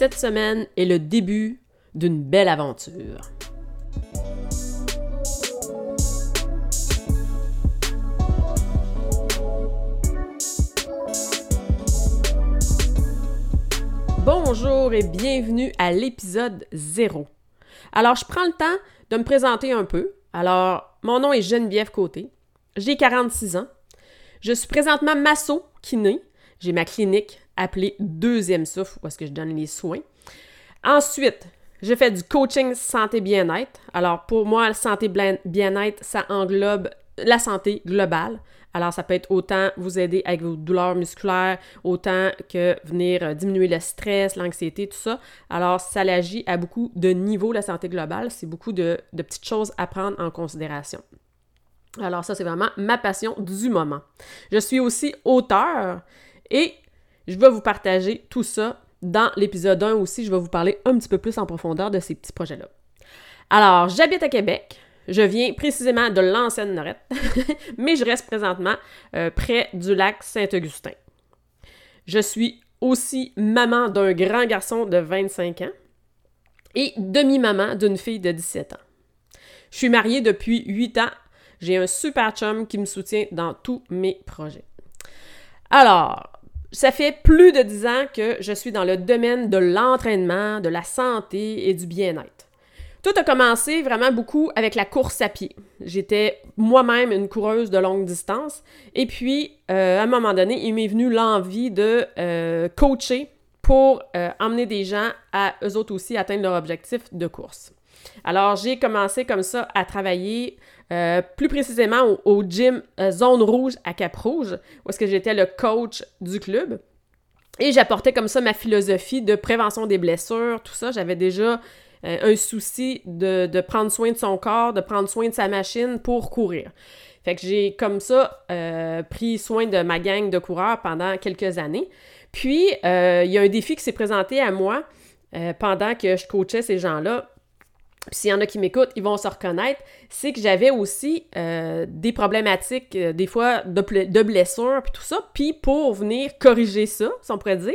Cette semaine est le début d'une belle aventure. Bonjour et bienvenue à l'épisode 0. Alors, je prends le temps de me présenter un peu. Alors, mon nom est Geneviève Côté. J'ai 46 ans. Je suis présentement masso kiné. J'ai ma clinique appelé Deuxième Souffle, où est-ce que je donne les soins. Ensuite, je fais du coaching santé bien-être. Alors, pour moi, la santé bien-être, ça englobe la santé globale. Alors, ça peut être autant vous aider avec vos douleurs musculaires, autant que venir euh, diminuer le stress, l'anxiété, tout ça. Alors, ça agit à beaucoup de niveaux, la santé globale. C'est beaucoup de, de petites choses à prendre en considération. Alors, ça, c'est vraiment ma passion du moment. Je suis aussi auteur et je vais vous partager tout ça dans l'épisode 1 aussi. Je vais vous parler un petit peu plus en profondeur de ces petits projets-là. Alors, j'habite à Québec. Je viens précisément de l'ancienne Norette, mais je reste présentement euh, près du lac Saint-Augustin. Je suis aussi maman d'un grand garçon de 25 ans et demi-maman d'une fille de 17 ans. Je suis mariée depuis 8 ans. J'ai un super chum qui me soutient dans tous mes projets. Alors, ça fait plus de dix ans que je suis dans le domaine de l'entraînement, de la santé et du bien-être. Tout a commencé vraiment beaucoup avec la course à pied. J'étais moi-même une coureuse de longue distance et puis euh, à un moment donné, il m'est venu l'envie de euh, coacher pour euh, emmener des gens à eux autres aussi atteindre leur objectif de course. Alors j'ai commencé comme ça à travailler euh, plus précisément au, gym euh, Zone Rouge à Cap-Rouge, où est-ce que j'étais le coach du club. Et j'apportais comme ça ma philosophie de prévention des blessures, tout ça. J'avais déjà euh, un souci de, de, prendre soin de son corps, de prendre soin de sa machine pour courir. Fait que j'ai comme ça pris soin de ma gang de coureurs pendant quelques années. Puis, il y a un défi qui s'est présenté à moi pendant que je coachais ces gens-là s'il y en a qui m'écoutent, ils vont se reconnaître, c'est que j'avais aussi euh, des problématiques, euh, des fois de, blessures, puis tout ça. Puis pour venir corriger ça, si on pourrait dire,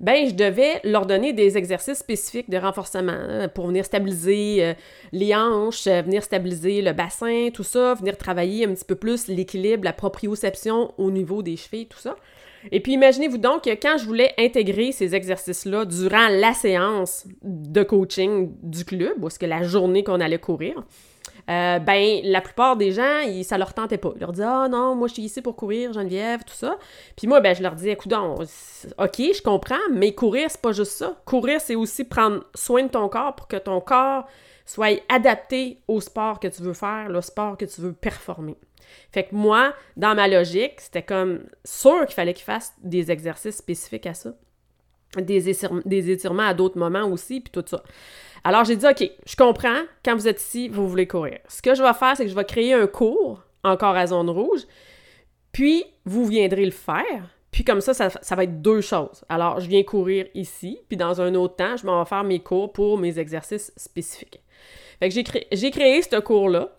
ben je devais leur donner des exercices spécifiques de renforcement hein, pour venir stabiliser euh, les hanches, venir stabiliser le bassin, tout ça, venir travailler un petit peu plus l'équilibre, la proprioception au niveau des chevilles, tout ça. Et puis imaginez-vous donc que quand je voulais intégrer ces exercices-là durant la séance de coaching du club, ou que la journée qu'on allait courir, euh, ben la plupart des gens, ils, ça leur tentait pas. Ils leur disaient Ah non, moi je suis ici pour courir, Geneviève, tout ça. Puis moi, ben je leur disais écoute, ok, je comprends, mais courir, c'est pas juste ça. Courir, c'est aussi prendre soin de ton corps pour que ton corps soit adapté au sport que tu veux faire, le sport que tu veux performer. Fait que moi, dans ma logique, c'était comme sûr qu'il fallait qu'il fasse des exercices spécifiques à ça. Des, étirements à d'autres moments aussi, puis tout ça. Alors j'ai dit, OK, je comprends, quand vous êtes ici, vous voulez courir. Ce que je vais faire, c'est que je vais créer un cours, encore à zone rouge, puis vous viendrez le faire, puis comme ça, ça, va être deux choses. Alors, je viens courir ici, puis dans un autre temps, je m'en vais faire mes cours pour mes exercices spécifiques. Fait que j'ai créé, créé ce cours-là.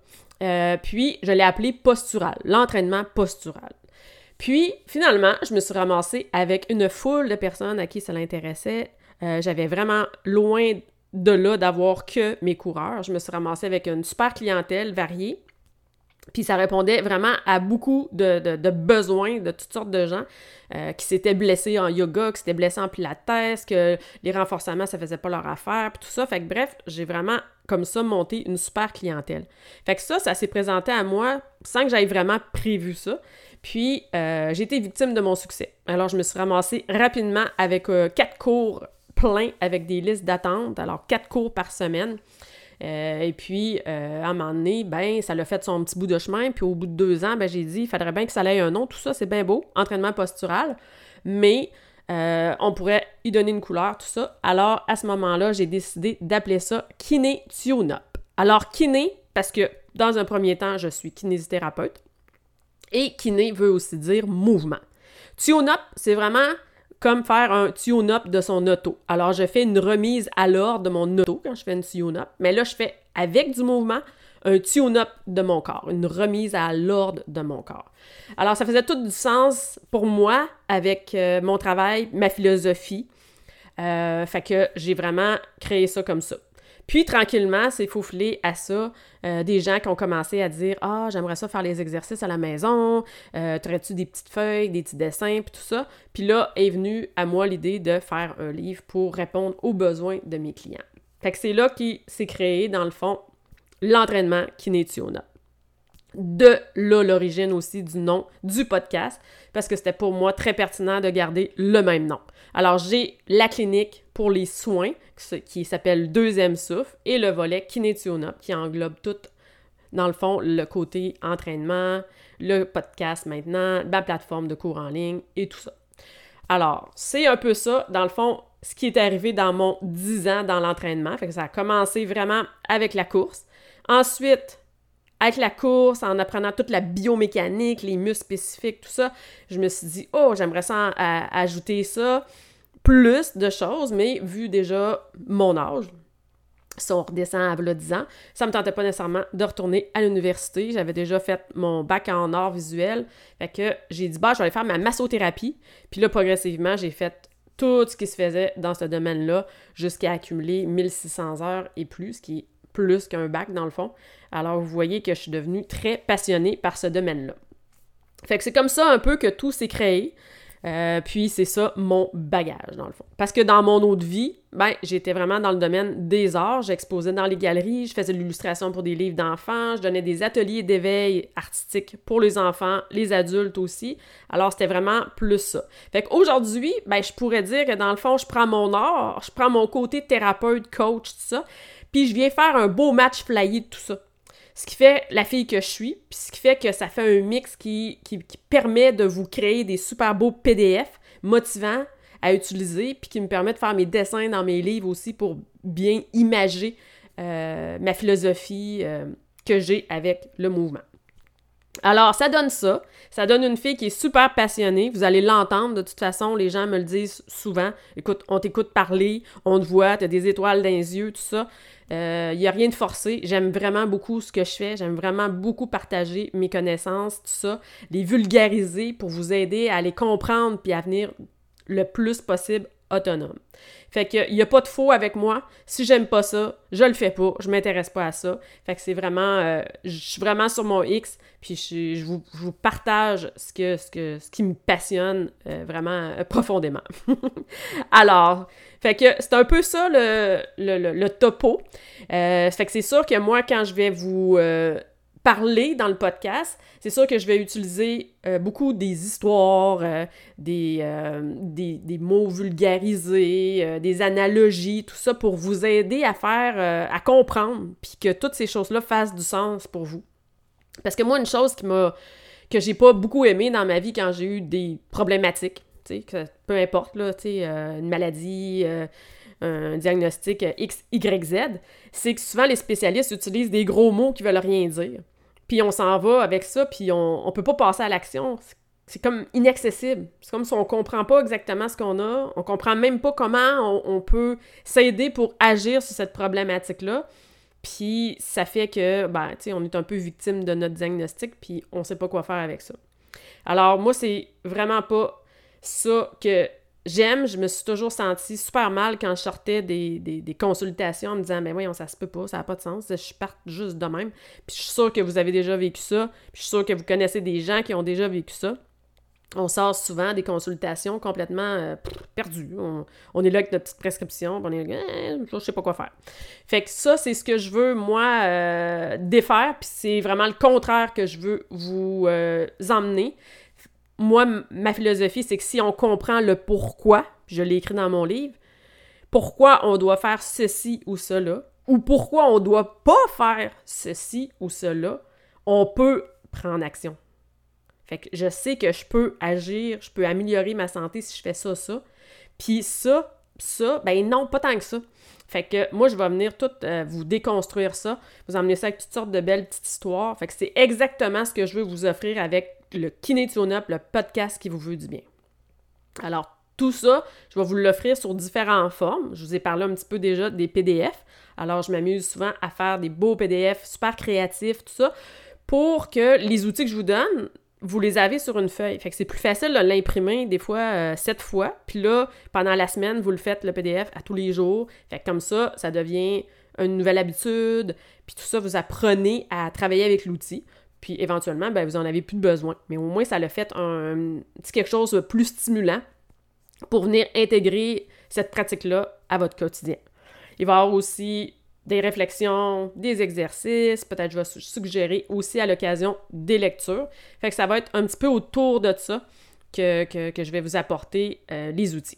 Euh, puis, je l'ai appelé postural, l'entraînement postural. Puis, finalement, je me suis ramassée avec une foule de personnes à qui ça l'intéressait. Euh, j'avais vraiment loin de là d'avoir que mes coureurs. Je me suis ramassée avec une super clientèle variée. Puis ça répondait vraiment à beaucoup de, besoins de toutes sortes de gens euh, qui s'étaient blessés en yoga, qui s'étaient blessés en pilates, que les renforcements, ça faisait pas leur affaire, puis tout ça. Fait que bref, j'ai vraiment comme ça monté une super clientèle. Fait que ça, ça s'est présenté à moi sans que j'aille vraiment prévu ça. Puis euh, j'ai été victime de mon succès. Alors je me suis ramassée rapidement avec euh, quatre cours pleins avec des listes d'attente, alors quatre cours par semaine. et puis, à un moment donné, ben, ça l'a fait son petit bout de chemin. Puis au bout de deux ans, ben, j'ai dit, il faudrait bien que ça ait un nom. Tout ça, c'est bien beau, entraînement postural. Mais on pourrait y donner une couleur, tout ça. Alors, à ce moment-là, j'ai décidé d'appeler ça Kiné Tune-Up. Alors, kiné, parce que dans un premier temps, je suis kinésithérapeute. Et kiné veut aussi dire mouvement. Tune-up, c'est vraiment comme faire un tune-up de son auto. Alors, je fais une remise à l'ordre de mon auto quand je fais une tune-up, mais là, je fais avec du mouvement un tune-up de mon corps, une remise à l'ordre de mon corps. Alors, ça faisait tout du sens pour moi avec euh, mon travail, ma philosophie. Euh, fait que j'ai vraiment créé ça comme ça. Puis tranquillement, c'est faufilé à ça euh, des gens qui ont commencé à dire Ah, j'aimerais ça faire les exercices à la maison, euh, tu des petites feuilles, des petits dessins, puis tout ça. Puis là est venue à moi l'idée de faire un livre pour répondre aux besoins de mes clients. Fait que c'est là qui s'est créé, dans le fond, l'entraînement Kinetiona de là l'origine aussi du nom du podcast, parce que c'était pour moi très pertinent de garder le même nom. Alors j'ai la clinique pour les soins, qui s'appelle Deuxième Souffle, et le volet Kinetionop, qui englobe tout, dans le fond, le côté entraînement, le podcast maintenant, la plateforme de cours en ligne et tout ça. Alors, c'est un peu ça, dans le fond, ce qui est arrivé dans mon 10 ans dans l'entraînement. Fait que ça a commencé vraiment avec la course. Ensuite, avec la course, en apprenant toute la biomécanique, les muscles spécifiques, tout ça, je me suis dit, oh, j'aimerais ça ajouter ça, plus de choses, mais vu déjà mon âge, si on redescend à 10 ans, ça me tentait pas nécessairement de retourner à l'université. J'avais déjà fait mon bac en art visuel. Fait que j'ai dit, bah, je vais aller faire ma massothérapie. Puis là, progressivement, j'ai fait tout ce qui se faisait dans ce domaine-là jusqu'à accumuler 1600 heures et plus, ce qui est plus qu'un bac dans le fond. Alors vous voyez que je suis devenue très passionnée par ce domaine-là. Fait que c'est comme ça un peu que tout s'est créé. Euh, puis c'est ça mon bagage, dans le fond. Parce que dans mon autre vie, ben, j'étais vraiment dans le domaine des arts. J'exposais dans les galeries, je faisais de l'illustration pour des livres d'enfants, je donnais des ateliers d'éveil artistique pour les enfants, les adultes aussi. Alors c'était vraiment plus ça. Fait qu'aujourd'hui, ben, je pourrais dire que dans le fond, je prends mon art, je prends mon côté thérapeute, coach, tout ça, puis je viens faire un beau match flyé de tout ça. Ce qui fait la fille que je suis, puis ce qui fait que ça fait un mix qui, qui, permet de vous créer des super beaux PDF motivants à utiliser, puis qui me permet de faire mes dessins dans mes livres aussi pour bien imager euh, ma philosophie euh, que j'ai avec le mouvement. Alors, ça donne ça. Ça donne une fille qui est super passionnée. Vous allez l'entendre. De toute façon, les gens me le disent souvent. Écoute, on t'écoute parler, on te voit, t'as des étoiles dans les yeux, tout ça. Il euh, n'y a rien de forcé. J'aime vraiment beaucoup ce que je fais. J'aime vraiment beaucoup partager mes connaissances, tout ça. Les vulgariser pour vous aider à les comprendre puis à venir le plus possible autonome. Fait que y a pas de faux avec moi. Si j'aime pas ça, je le fais pas. Je m'intéresse pas à ça. Fait que c'est vraiment, euh, je suis vraiment sur mon X. Puis je, vous, partage ce que, ce que, ce qui me passionne euh, vraiment euh, profondément. Alors, fait que c'est un peu ça le, le, le, topo. fait que c'est sûr que moi, quand je vais vous parler dans le podcast, c'est sûr que je vais utiliser euh, beaucoup des histoires, euh, euh, des, des, mots vulgarisés, des analogies, tout ça pour vous aider à faire, à comprendre, puis que toutes ces choses-là fassent du sens pour vous. Parce que moi, une chose qui m'a que j'ai pas beaucoup aimé dans ma vie quand j'ai eu des problématiques, peu importe, là, une maladie, un diagnostic X, Y, Z, c'est que souvent les spécialistes utilisent des gros mots qui veulent rien dire. Puis on s'en va avec ça, puis on, on peut pas passer à l'action. C'est comme inaccessible. C'est comme si on comprend pas exactement ce qu'on a. On comprend même pas comment on, peut s'aider pour agir sur cette problématique-là. Puis ça fait que, ben, tu sais, on est un peu victime de notre diagnostic, puis on sait pas quoi faire avec ça. Alors, moi, c'est vraiment pas ça que j'aime, je me suis toujours sentie super mal quand je sortais des, consultations en me disant, ben voyons, ça se peut pas, ça n'a pas de sens, je parte juste de même. Puis je suis sûre que vous avez déjà vécu ça, puis je suis sûre que vous connaissez des gens qui ont déjà vécu ça. On sort souvent des consultations complètement euh, perdues. On, est là avec notre petite prescription, on est là, eh, je sais pas quoi faire. Fait que ça, c'est ce que je veux, moi, euh, défaire, puis c'est vraiment le contraire que je veux vous euh, emmener moi, ma philosophie, c'est que si on comprend le pourquoi, je l'ai écrit dans mon livre, pourquoi on doit faire ceci ou cela, ou pourquoi on ne doit pas faire ceci ou cela, on peut prendre action. Fait que je sais que je peux agir, je peux améliorer ma santé si je fais ça, ça. Puis ça, ça, ben non, pas tant que ça. Fait que moi, je vais venir tout euh, vous déconstruire ça, vous emmener ça avec toutes sortes de belles petites histoires. Fait que c'est exactement ce que je veux vous offrir avec le Kiné Up, le podcast qui vous veut du bien. Alors, tout ça, je vais vous l'offrir sur différentes formes. Je vous ai parlé un petit peu déjà des PDF. Alors, je m'amuse souvent à faire des beaux PDF super créatifs, tout ça, pour que les outils que je vous donne, vous les avez sur une feuille. Fait que c'est plus facile de l'imprimer des fois euh, sept fois. Puis là, pendant la semaine, vous le faites le PDF à tous les jours. Fait que comme ça, ça devient une nouvelle habitude. Puis tout ça, vous apprenez à travailler avec l'outil. Puis éventuellement, ben, vous en avez plus besoin. Mais au moins, ça le fait un, petit quelque chose de plus stimulant pour venir intégrer cette pratique-là à votre quotidien. Il va y avoir aussi des réflexions, des exercices, peut-être je vais suggérer aussi à l'occasion des lectures. Fait que ça va être un petit peu autour de ça que, je vais vous apporter euh, les outils.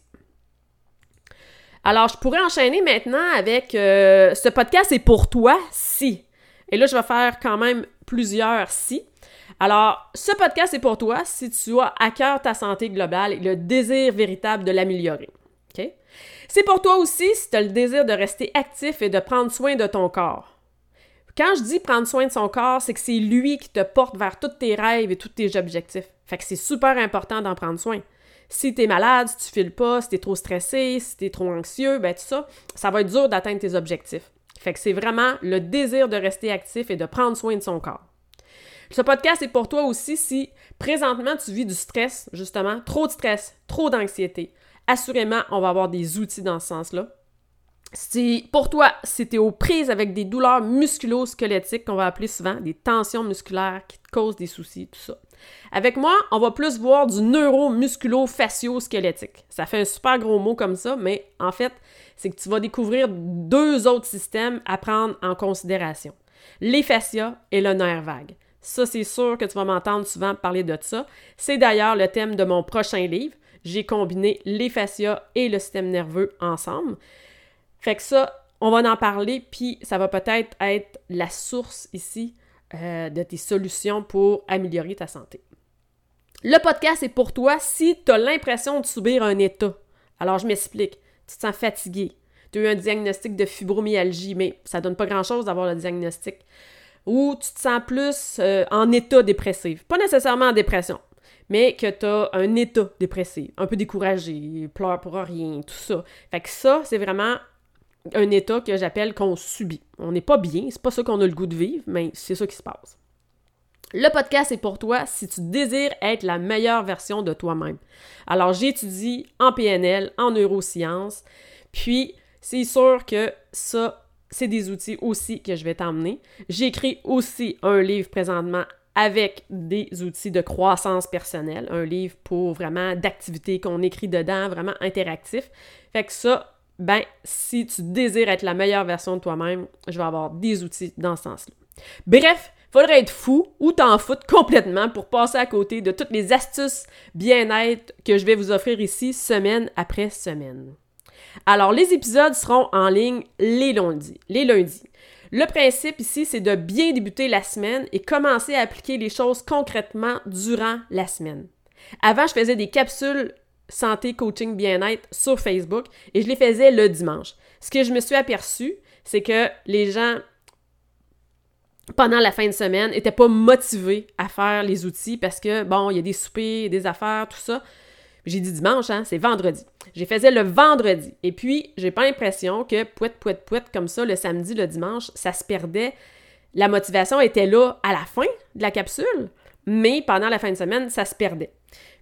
Alors, je pourrais enchaîner maintenant avec euh, ce podcast c'est pour toi si. Et là, je vais faire quand même plusieurs si. Alors, ce podcast est pour toi si tu as à cœur ta santé globale et le désir véritable de l'améliorer. C'est pour toi aussi si tu as le désir de rester actif et de prendre soin de ton corps. Quand je dis prendre soin de son corps, c'est que c'est lui qui te porte vers tous tes rêves et tous tes objectifs. Fait que c'est super important d'en prendre soin. Si tu es malade, si tu files pas, si tu es trop stressé, si tu es trop anxieux, ben tout ça, ça va être dur d'atteindre tes objectifs. Fait que c'est vraiment le désir de rester actif et de prendre soin de son corps. Ce podcast est pour toi aussi si présentement tu vis du stress, justement, trop de stress, trop d'anxiété, assurément, on va avoir des outils dans ce sens-là. Si pour toi, si tu es aux prises avec des douleurs musculo-squelettiques qu'on va appeler souvent des tensions musculaires qui te causent des soucis, tout ça. Avec moi, on va plus voir du neuro-musculo-fascio-squelettique. Ça fait un super gros mot comme ça, mais en fait, c'est que tu vas découvrir deux autres systèmes à prendre en considération. Les fascias et le nerf vague. Ça, c'est sûr que tu vas m'entendre souvent parler de ça. C'est d'ailleurs le thème de mon prochain livre j'ai combiné les fascias et le système nerveux ensemble. Fait que ça, on va en parler, puis ça va peut-être être la source ici euh, de tes solutions pour améliorer ta santé. Le podcast est pour toi si tu as l'impression de subir un état. Alors, je m'explique. Tu te sens fatigué. Tu as eu un diagnostic de fibromyalgie, mais ça donne pas grand-chose d'avoir le diagnostic. Ou tu te sens plus euh, en état dépressif. Pas nécessairement en dépression, mais que tu as un état dépressif, un peu découragé, pleure pour rien, tout ça. Fait que ça, c'est vraiment un état que j'appelle qu'on subit. On n'est pas bien, c'est pas ça qu'on a le goût de vivre, mais c'est ça qui se passe. Le podcast est pour toi si tu désires être la meilleure version de toi-même. Alors, j'étudie en PNL, en neurosciences, puis c'est sûr que ça, c'est des outils aussi que je vais t'emmener. J'écris aussi un livre présentement avec des outils de croissance personnelle, un livre pour vraiment d'activités qu'on écrit dedans, vraiment interactif. Fait que ça, ben, si tu désires être la meilleure version de toi-même, je vais avoir des outils dans ce sens-là. Bref, faudrait être fou ou t'en foutre complètement pour passer à côté de toutes les astuces bien-être que je vais vous offrir ici semaine après semaine. Alors, les épisodes seront en ligne les lundis. Les lundis. Le principe ici, c'est de bien débuter la semaine et commencer à appliquer les choses concrètement durant la semaine. Avant, je faisais des capsules santé, coaching, bien-être sur Facebook et je les faisais le dimanche. Ce que je me suis aperçu, c'est que les gens, pendant la fin de semaine, n'étaient pas motivés à faire les outils parce que, bon, il y a des soupers, des affaires, tout ça. J'ai dit dimanche, hein, c'est vendredi. J'ai faisais le vendredi. Et puis, j'ai pas l'impression que pouet, pouet, pouet, comme ça, le samedi, le dimanche, ça se perdait. La motivation était là à la fin de la capsule, mais pendant la fin de semaine, ça se perdait.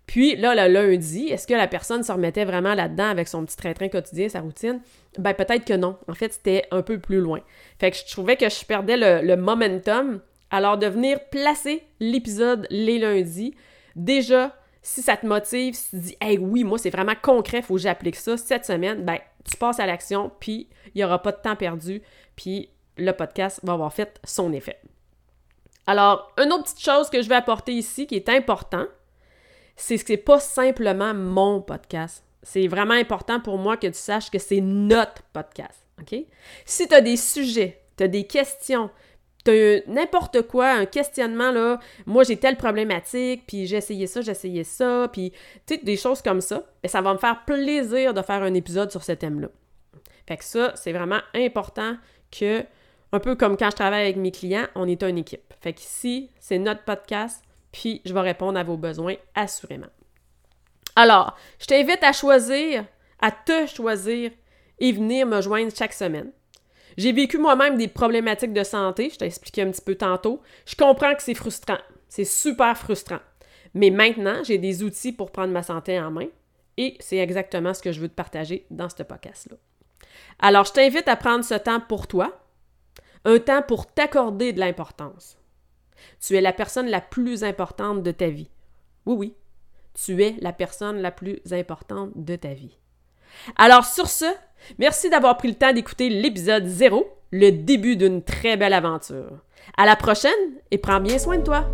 Puis là, le lundi, est-ce que la personne se remettait vraiment là-dedans avec son petit train-train quotidien, sa routine? Ben peut-être que non. En fait, c'était un peu plus loin. Fait que je trouvais que je perdais le, momentum. Alors de venir placer l'épisode les lundis, déjà, si ça te motive, si tu dis Hey oui, moi c'est vraiment concret, faut que j'applique ça cette semaine, ben tu passes à l'action, puis il n'y aura pas de temps perdu, puis le podcast va avoir fait son effet. Alors, une autre petite chose que je vais apporter ici qui est important, c'est que c'est pas simplement mon podcast. C'est vraiment important pour moi que tu saches que c'est notre podcast. OK? Si tu as des sujets, tu as des questions, tu as n'importe quoi, un questionnement, là, moi j'ai telle problématique, puis j'ai essayé ça, j'ai essayé ça, puis tu sais, des choses comme ça, ben, ça va me faire plaisir de faire un épisode sur ce thème-là. Fait que ça, c'est vraiment important que, un peu comme quand je travaille avec mes clients, on est une équipe. Fait qu'ici, c'est notre podcast, puis je vais répondre à vos besoins assurément. Alors, je t'invite à choisir, à te choisir et venir me joindre chaque semaine. J'ai vécu moi-même des problématiques de santé, je t'ai expliqué un petit peu tantôt. Je comprends que c'est frustrant, c'est super frustrant. Mais maintenant, j'ai des outils pour prendre ma santé en main et c'est exactement ce que je veux te partager dans ce podcast-là. Alors, je t'invite à prendre ce temps pour toi, un temps pour t'accorder de l'importance. Tu es la personne la plus importante de ta vie. Oui, oui, tu es la personne la plus importante de ta vie. Alors sur ce, merci d'avoir pris le temps d'écouter l'épisode 0, le début d'une très belle aventure. À la prochaine et prends bien soin de toi.